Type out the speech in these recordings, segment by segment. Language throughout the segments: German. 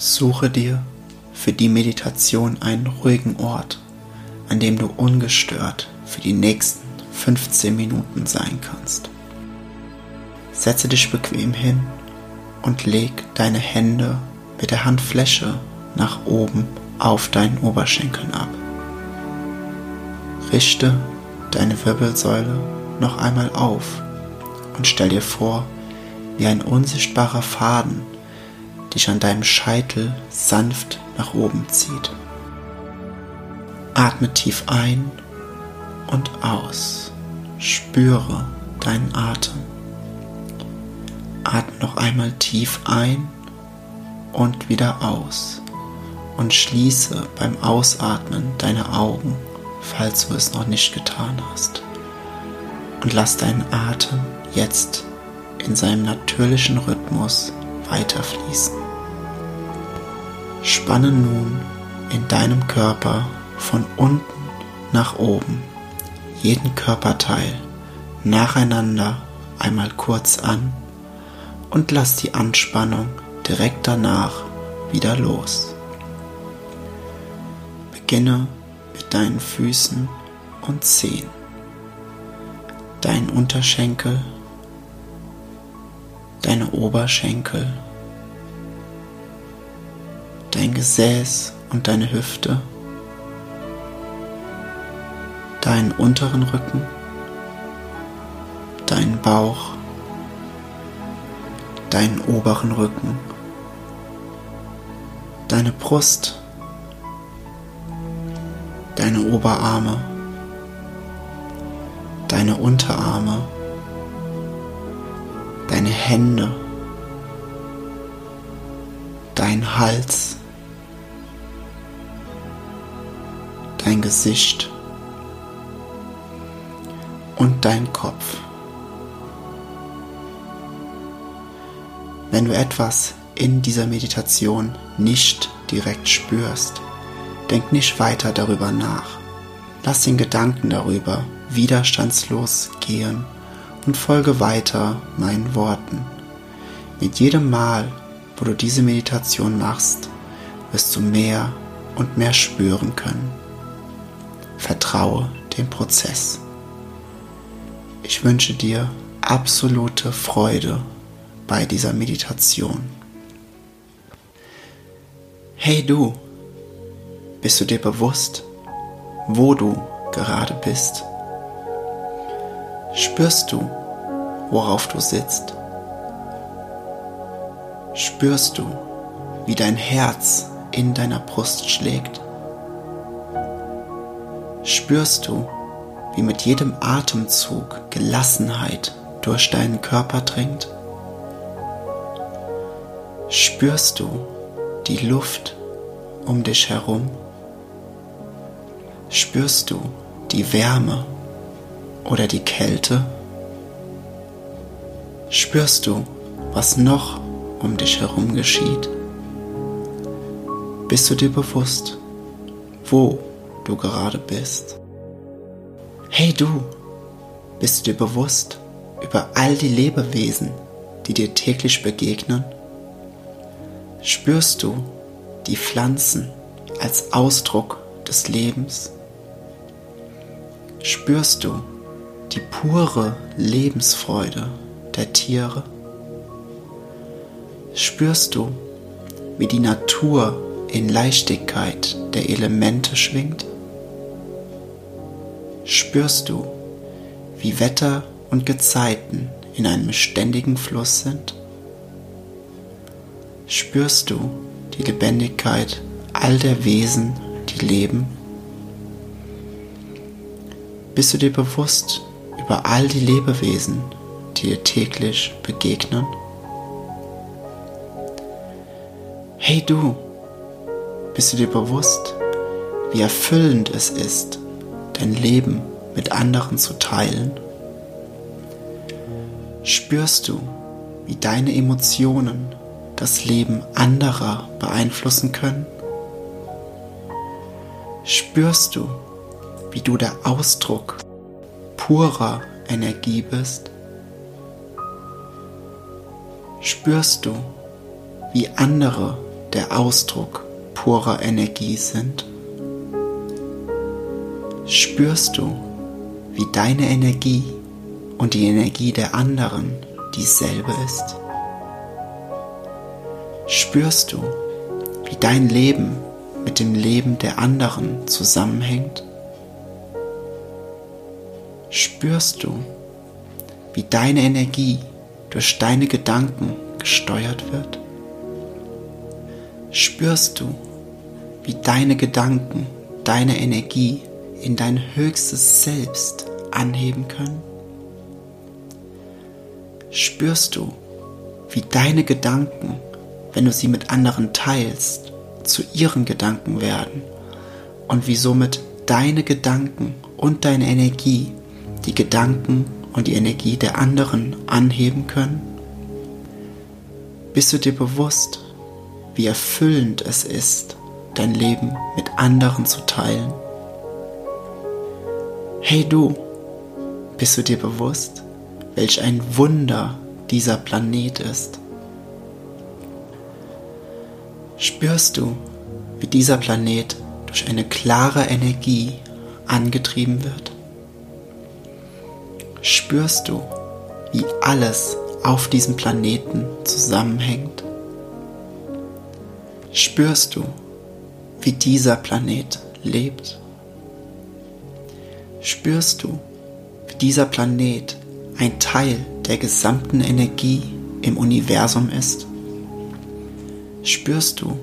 Suche dir für die Meditation einen ruhigen Ort, an dem du ungestört für die nächsten 15 Minuten sein kannst. Setze dich bequem hin und leg deine Hände mit der Handfläche nach oben auf deinen Oberschenkeln ab. Richte deine Wirbelsäule noch einmal auf und stell dir vor, wie ein unsichtbarer Faden dich an deinem Scheitel sanft nach oben zieht. Atme tief ein und aus. Spüre deinen Atem. Atme noch einmal tief ein und wieder aus. Und schließe beim Ausatmen deine Augen, falls du es noch nicht getan hast. Und lass deinen Atem jetzt in seinem natürlichen Rhythmus weiterfließen. Spanne nun in deinem Körper von unten nach oben jeden Körperteil nacheinander einmal kurz an und lass die Anspannung direkt danach wieder los. Beginne mit deinen Füßen und Zehen, deinen Unterschenkel, deine Oberschenkel, dein Gesäß und deine Hüfte, deinen unteren Rücken, deinen Bauch, deinen oberen Rücken, deine Brust, deine Oberarme, deine Unterarme, deine Hände, dein Hals, dein Gesicht und dein Kopf. Wenn du etwas in dieser Meditation nicht direkt spürst, denk nicht weiter darüber nach. Lass den Gedanken darüber widerstandslos gehen und folge weiter meinen Worten. Mit jedem Mal, wo du diese Meditation machst, wirst du mehr und mehr spüren können. Vertraue dem Prozess. Ich wünsche dir absolute Freude bei dieser Meditation. Hey du, bist du dir bewusst, wo du gerade bist? Spürst du, worauf du sitzt? Spürst du, wie dein Herz in deiner Brust schlägt? spürst du, wie mit jedem Atemzug Gelassenheit durch deinen Körper dringt? Spürst du die Luft um dich herum? Spürst du die Wärme oder die Kälte? Spürst du, was noch um dich herum geschieht? Bist du dir bewusst, wo du gerade bist. Hey du, bist du dir bewusst über all die Lebewesen, die dir täglich begegnen? Spürst du die Pflanzen als Ausdruck des Lebens? Spürst du die pure Lebensfreude der Tiere? Spürst du, wie die Natur in Leichtigkeit der Elemente schwingt? spürst du, wie Wetter und Gezeiten in einem ständigen Fluss sind? Spürst du die Lebendigkeit all der Wesen, die leben? Bist du dir bewusst über all die Lebewesen, die dir täglich begegnen? Hey du, bist du dir bewusst, wie erfüllend es ist, dein Leben mit anderen zu teilen? Spürst du, wie deine Emotionen das Leben anderer beeinflussen können? Spürst du, wie du der Ausdruck purer Energie bist? Spürst du, wie andere der Ausdruck purer Energie sind? Spürst du, wie deine Energie und die Energie der anderen dieselbe ist? Spürst du, wie dein Leben mit dem Leben der anderen zusammenhängt? Spürst du, wie deine Energie durch deine Gedanken gesteuert wird? Spürst du, wie deine Gedanken deine Energie in dein höchstes Selbst anheben können? Spürst du, wie deine Gedanken, wenn du sie mit anderen teilst, zu ihren Gedanken werden und wie somit deine Gedanken und deine Energie die Gedanken und die Energie der anderen anheben können? Bist du dir bewusst, wie erfüllend es ist, dein Leben mit anderen zu teilen? Hey du, bist du dir bewusst, welch ein Wunder dieser Planet ist? Spürst du, wie dieser Planet durch eine klare Energie angetrieben wird? Spürst du, wie alles auf diesem Planeten zusammenhängt? Spürst du, wie dieser Planet lebt? spürst du, wie dieser Planet ein Teil der gesamten Energie im Universum ist? Spürst du,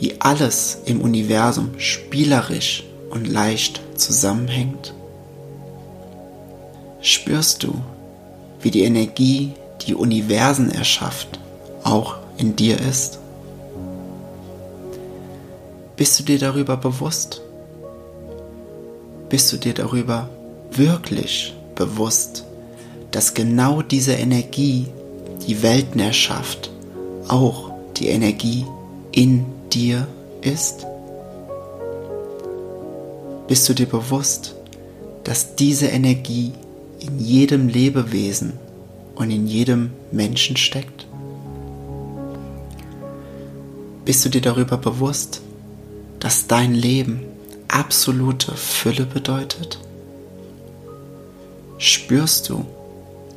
wie alles im Universum spielerisch und leicht zusammenhängt? Spürst du, wie die Energie, die Universen erschafft, auch in dir ist? Bist du dir darüber bewusst? bist du dir darüber wirklich bewusst, dass genau diese Energie, die Welten erschafft, auch die Energie in dir ist? Bist du dir bewusst, dass diese Energie in jedem Lebewesen und in jedem Menschen steckt? Bist du dir darüber bewusst, dass dein Leben absolute Fülle bedeutet? Spürst du,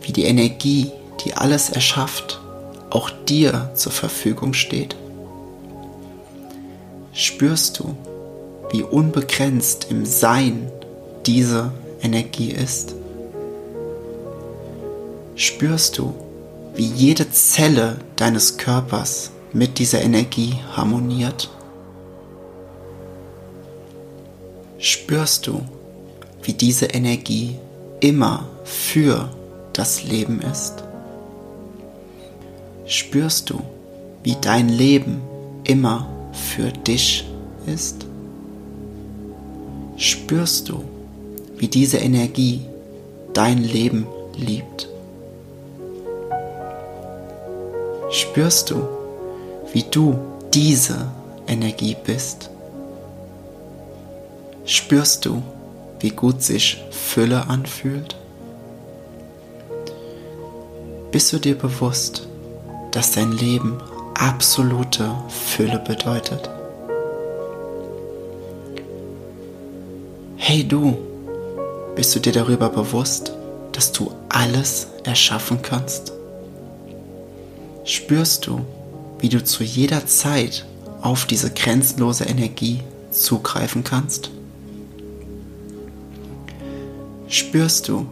wie die Energie, die alles erschafft, auch dir zur Verfügung steht? Spürst du, wie unbegrenzt im Sein diese Energie ist? Spürst du, wie jede Zelle deines Körpers mit dieser Energie harmoniert? spürst du, wie diese Energie immer für das Leben ist? Spürst du, wie dein Leben immer für dich ist? Spürst du, wie diese Energie dein Leben liebt? Spürst du, wie du diese Energie bist? Spürst du, wie gut sich Fülle anfühlt? Bist du dir bewusst, dass dein Leben absolute Fülle bedeutet? Hey du, bist du dir darüber bewusst, dass du alles erschaffen kannst? Spürst du, wie du zu jeder Zeit auf diese grenzenlose Energie zugreifen kannst? spürst du,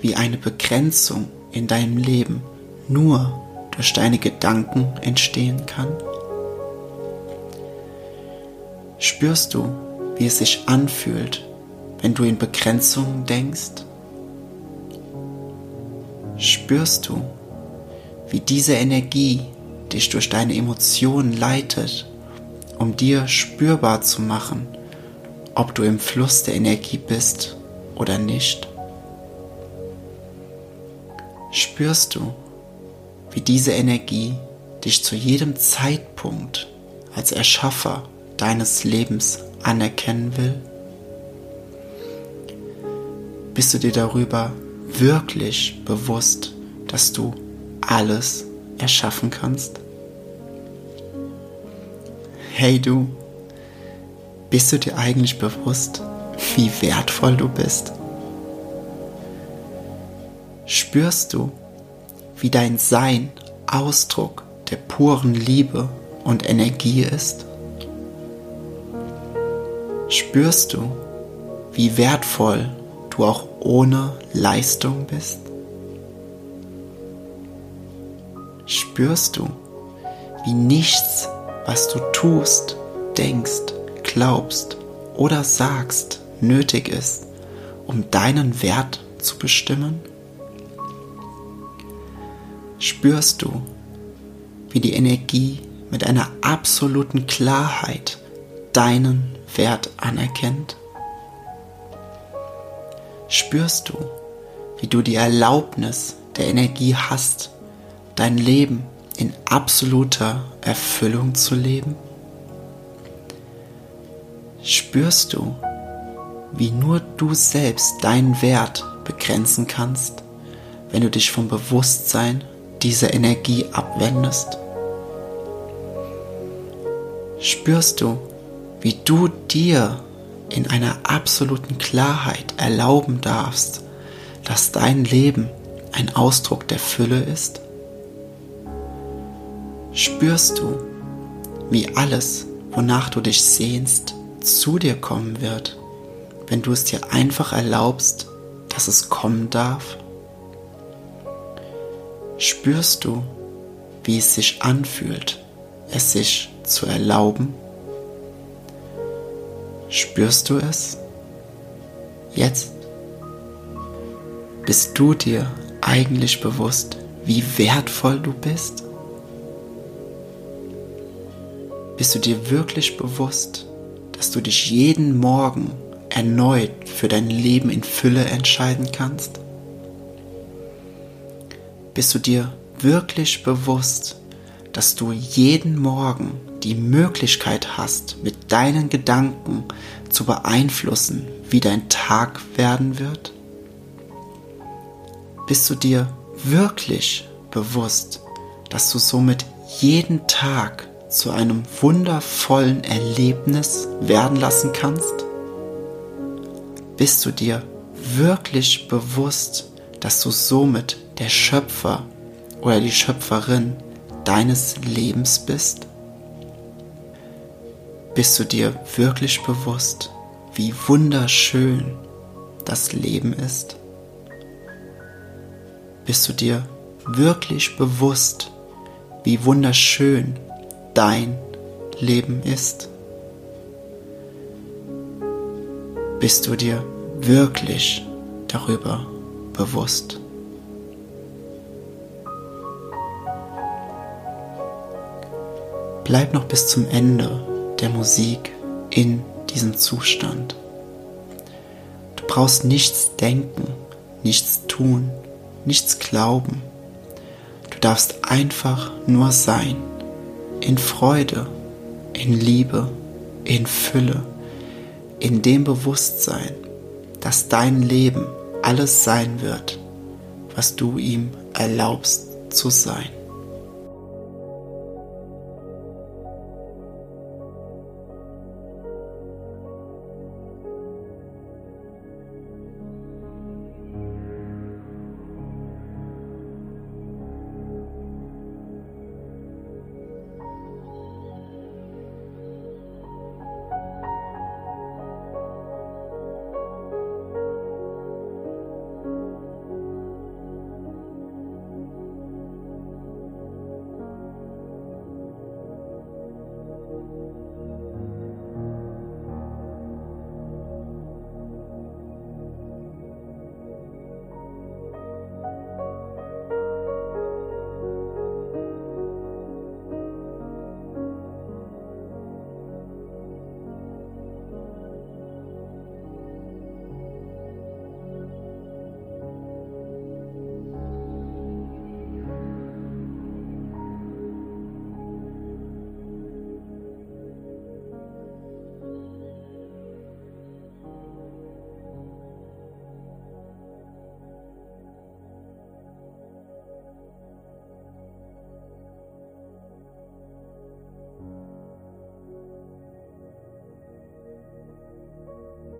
wie eine Begrenzung in deinem Leben nur durch deine Gedanken entstehen kann? Spürst du, wie es sich anfühlt, wenn du in Begrenzungen denkst? Spürst du, wie diese Energie dich durch deine Emotionen leitet, um dir spürbar zu machen, ob du im Fluss der Energie bist oder nicht? Spürst du, wie diese Energie dich zu jedem Zeitpunkt als Erschaffer deines Lebens anerkennen will? Bist du dir darüber wirklich bewusst, dass du alles erschaffen kannst? Hey du, bist du dir eigentlich bewusst, wie wertvoll du bist? Spürst du, wie dein Sein Ausdruck der puren Liebe und Energie ist? Spürst du, wie wertvoll du auch ohne Leistung bist? Spürst du, wie nichts, was du tust, denkst, glaubst oder sagst, nötig ist, um deinen Wert zu bestimmen? Spürst du, wie die Energie mit einer absoluten Klarheit deinen Wert anerkennt? Spürst du, wie du die Erlaubnis der Energie hast, dein Leben in absoluter Erfüllung zu leben? Spürst du, wie nur du selbst deinen Wert begrenzen kannst, wenn du dich vom Bewusstsein dieser Energie abwendest? Spürst du, wie du dir in einer absoluten Klarheit erlauben darfst, dass dein Leben ein Ausdruck der Fülle ist? Spürst du, wie alles, wonach du dich sehnst, zu dir kommen wird, wenn du es dir einfach erlaubst, dass es kommen darf? Spürst du, wie es sich anfühlt, es sich zu erlauben? Spürst du es? Jetzt? Bist du dir eigentlich bewusst, wie wertvoll du bist? Bist du dir wirklich bewusst, dass du dich jeden Morgen erneut für dein Leben in Fülle entscheiden kannst? Bist du dir wirklich bewusst, dass du jeden Morgen die Möglichkeit hast, mit deinen Gedanken zu beeinflussen, wie dein Tag werden wird? Bist du dir wirklich bewusst, dass du somit jeden Tag zu einem wundervollen Erlebnis werden lassen kannst? Bist du dir wirklich bewusst, dass du somit der Schöpfer oder die Schöpferin deines Lebens bist? Bist du dir wirklich bewusst, wie wunderschön das Leben ist? Bist du dir wirklich bewusst, wie wunderschön dein Leben ist? Bist du dir wirklich darüber bewusst? Bleib noch bis zum Ende der Musik in diesem Zustand. Du brauchst nichts denken, nichts tun, nichts glauben. Du darfst einfach nur sein, in Freude, in Liebe, in Fülle, in dem Bewusstsein, dass dein Leben alles sein wird, was du ihm erlaubst zu sein.